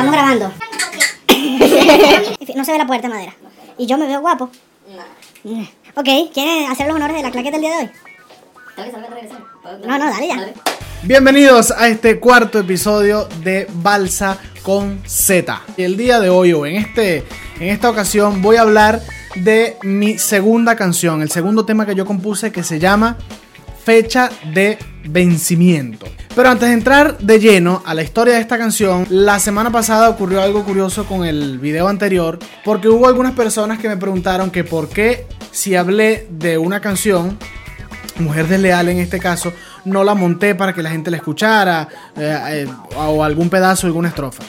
Estamos grabando. no se ve la puerta de madera. Y yo me veo guapo. No. Ok, ¿quieren hacer los honores de la claqueta el día de hoy? No, no, dale ya. Bienvenidos a este cuarto episodio de Balsa con Z. El día de hoy o en, este, en esta ocasión voy a hablar de mi segunda canción, el segundo tema que yo compuse que se llama Fecha de Vencimiento. Pero antes de entrar de lleno a la historia de esta canción, la semana pasada ocurrió algo curioso con el video anterior, porque hubo algunas personas que me preguntaron que por qué si hablé de una canción, Mujer desleal en este caso, no la monté para que la gente la escuchara, eh, eh, o algún pedazo, alguna estrofa.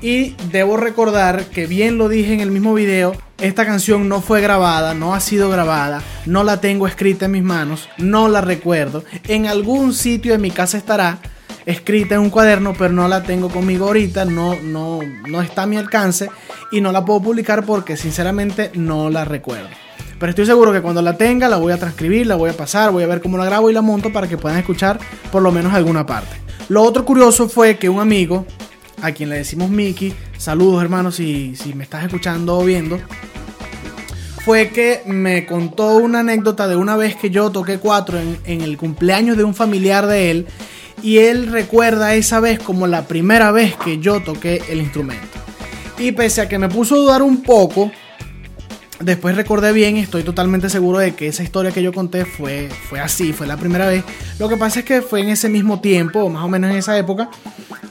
Y debo recordar que bien lo dije en el mismo video, esta canción no fue grabada, no ha sido grabada, no la tengo escrita en mis manos, no la recuerdo. En algún sitio de mi casa estará escrita en un cuaderno, pero no la tengo conmigo ahorita, no, no, no está a mi alcance y no la puedo publicar porque sinceramente no la recuerdo. Pero estoy seguro que cuando la tenga la voy a transcribir, la voy a pasar, voy a ver cómo la grabo y la monto para que puedan escuchar por lo menos alguna parte. Lo otro curioso fue que un amigo a quien le decimos Mickey, saludos hermanos si, si me estás escuchando o viendo, fue que me contó una anécdota de una vez que yo toqué cuatro en, en, el cumpleaños de un familiar de él y él recuerda esa vez como la primera vez que yo toqué el instrumento. Y pese a que me puso a dudar un poco, después recordé bien y estoy totalmente seguro de que esa historia que yo conté fue, fue así, fue la primera vez. Lo que pasa es que fue en ese mismo tiempo, más o menos en esa época,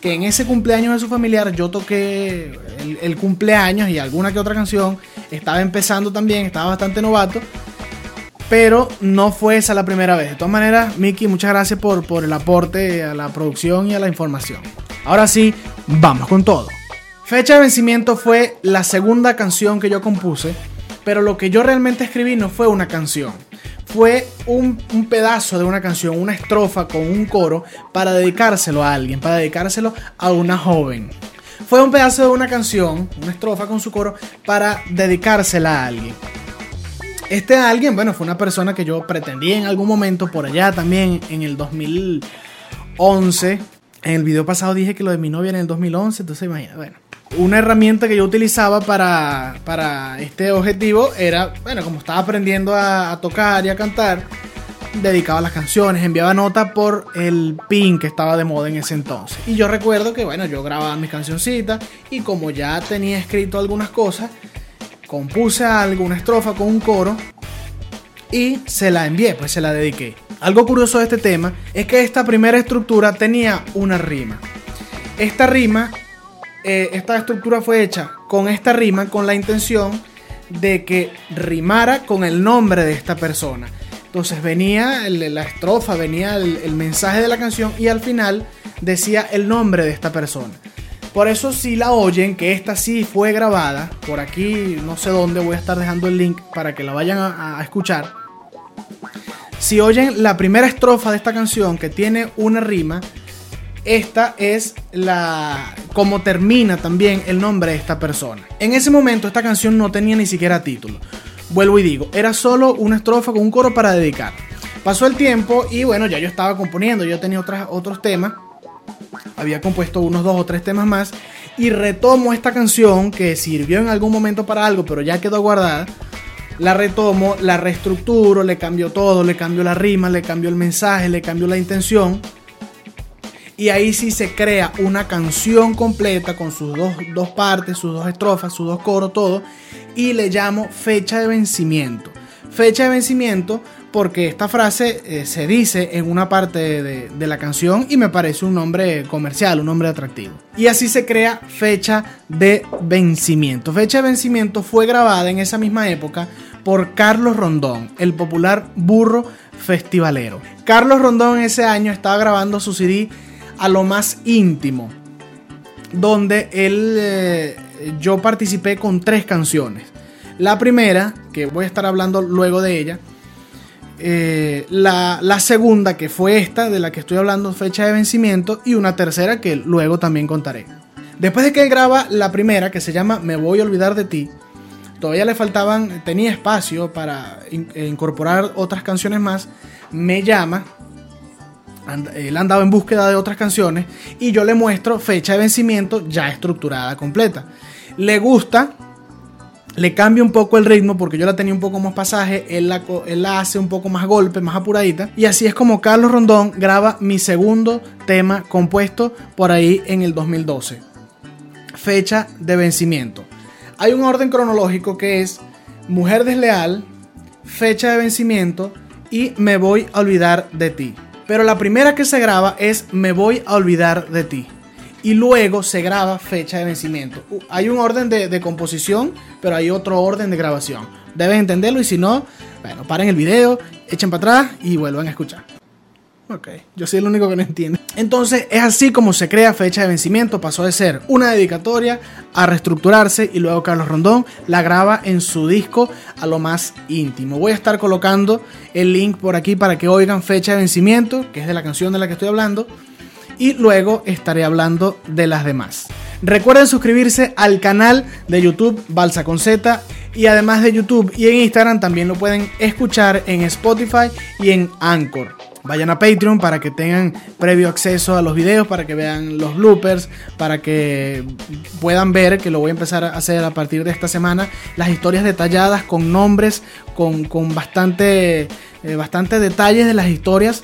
que en ese cumpleaños de su familiar yo toqué el, cumpleaños y alguna que otra canción. Estaba empezando también, estaba bastante novato. Pero no fue esa la primera vez. De todas maneras, Miki, muchas gracias por, por el aporte a la producción y a la información. Ahora sí, vamos con todo. Fecha de vencimiento fue la segunda canción que yo compuse, pero lo que yo realmente escribí no fue una canción fue un, pedazo de una canción, una estrofa con un coro para dedicárselo a alguien, para dedicárselo a una joven. Fue un pedazo de una canción, una estrofa con su coro, para dedicársela a alguien. Este alguien, bueno, fue una persona que yo pretendí en algún momento por allá también en el 2011. En el video pasado dije que lo de mi novia en el 2011, entonces imagina, bueno una herramienta que yo utilizaba para, este objetivo era, bueno, como estaba aprendiendo a, tocar y a cantar, dedicaba las canciones, enviaba nota por el pin que estaba de moda en ese entonces. Y yo recuerdo que, bueno, yo grababa mis cancioncitas y como ya tenía escrito algunas cosas, compuse alguna estrofa con un coro y se la envié, pues se la dediqué. Algo curioso de este tema es que esta primera estructura tenía una rima. Esta rima eh, esta estructura fue hecha con esta rima, con la intención de que rimara con el nombre de esta persona. Entonces venía la estrofa, venía el, mensaje de la canción y al final decía el nombre de esta persona. Por eso si la oyen, que esta sí fue grabada, por aquí no sé dónde voy a estar dejando el link para que la vayan a escuchar. Si oyen la primera estrofa de esta canción que tiene una rima, esta es la como termina también el nombre de esta persona. En ese momento esta canción no tenía ni siquiera título. Vuelvo y digo, era solo una estrofa con un coro para dedicar. Pasó el tiempo y bueno, ya yo estaba componiendo, yo tenía otras, otros temas. Había compuesto unos dos o tres temas más y retomo esta canción que sirvió en algún momento para algo, pero ya quedó guardada. La retomo, la reestructuro, le cambio todo, le cambio la rima, le cambio el mensaje, le cambio la intención y ahí sí se crea una canción completa con sus dos, partes, sus dos estrofas, sus dos coros, todo. Y le llamo fecha de vencimiento. Fecha de vencimiento porque esta frase eh, se dice en una parte de, de, la canción y me parece un nombre comercial, un nombre atractivo. Y así se crea fecha de vencimiento. Fecha de vencimiento fue grabada en esa misma época por Carlos Rondón, el popular burro festivalero. Carlos Rondón en ese año estaba grabando su CD a lo más íntimo, donde él, eh, yo participé con tres canciones. La primera, que voy a estar hablando luego de ella, eh, la, segunda, que fue esta, de la que estoy hablando, fecha de vencimiento, y una tercera que luego también contaré. Después de que él graba la primera, que se llama Me voy a olvidar de ti, todavía le faltaban, tenía espacio para incorporar otras canciones más, me llama él andaba en búsqueda de otras canciones y yo le muestro fecha de vencimiento ya estructurada completa. Le gusta, le cambia un poco el ritmo porque yo la tenía un poco más pasaje, él la, él la hace un poco más golpe, más apuradita. Y así es como Carlos Rondón graba mi segundo tema compuesto por ahí en el 2012. Fecha de vencimiento. Hay un orden cronológico que es Mujer desleal, fecha de vencimiento y Me voy a olvidar de ti. Pero la primera que se graba es Me voy a olvidar de ti. Y luego se graba fecha de vencimiento. Uh, hay un orden de, composición, pero hay otro orden de grabación. Deben entenderlo y si no, bueno, paren el video, echen para atrás y vuelvan a escuchar. Ok, yo soy el único que no entiende. Entonces es así como se crea fecha de vencimiento. Pasó de ser una dedicatoria a reestructurarse y luego Carlos Rondón la graba en su disco a lo más íntimo. Voy a estar colocando el link por aquí para que oigan fecha de vencimiento, que es de la canción de la que estoy hablando. Y luego estaré hablando de las demás. Recuerden suscribirse al canal de YouTube Balsa con Z y además de YouTube y en Instagram también lo pueden escuchar en Spotify y en Anchor. Vayan a Patreon para que tengan previo acceso a los videos, para que vean los bloopers, para que puedan ver, que lo voy a empezar a hacer a partir de esta semana, las historias detalladas con nombres, con, bastante, eh, bastante detalles de las historias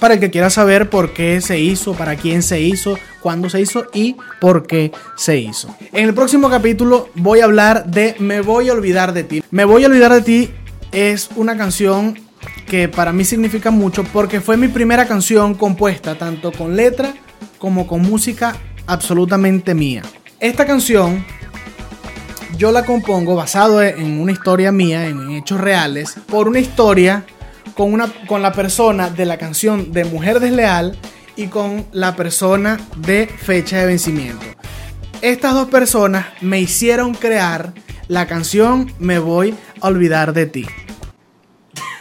para el que quiera saber por qué se hizo, para quién se hizo, cuándo se hizo y por qué se hizo. En el próximo capítulo voy a hablar de Me voy a olvidar de ti. Me voy a olvidar de ti es una canción que para mí significa mucho porque fue mi primera canción compuesta tanto con letra como con música absolutamente mía. Esta canción yo la compongo basado en una historia mía, en hechos reales, por una historia con, una, con la persona de la canción de Mujer Desleal y con la persona de Fecha de Vencimiento. Estas dos personas me hicieron crear la canción Me voy a olvidar de ti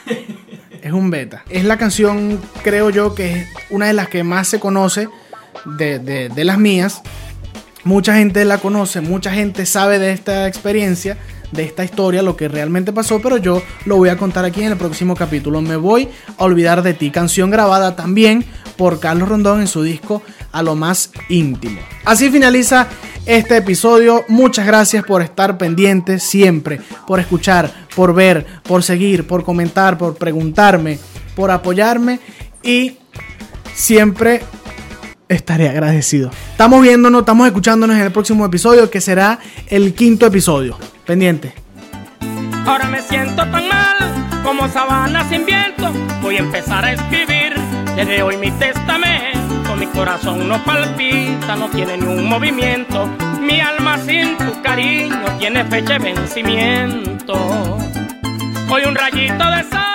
es un beta. Es la canción, creo yo, que es una de las que más se conoce de, las mías. Mucha gente la conoce, mucha gente sabe de esta experiencia, de esta historia, lo que realmente pasó, pero yo lo voy a contar aquí en el próximo capítulo. Me voy a olvidar de ti, canción grabada también por Carlos Rondón en su disco A lo más íntimo. Así finaliza este episodio. Muchas gracias por estar pendientes siempre, por escuchar, por ver, por seguir, por comentar, por preguntarme, por apoyarme y siempre estaré agradecido. Estamos viéndonos, estamos escuchándonos en el próximo episodio que será el quinto episodio. Pendiente. Ahora me siento tan mal como sabana sin viento. Voy a empezar a escribir desde hoy mi testamento. Mi corazón no palpita, no tiene ni un movimiento. Mi alma sin tu cariño tiene fecha de vencimiento. Hoy un rayito de sal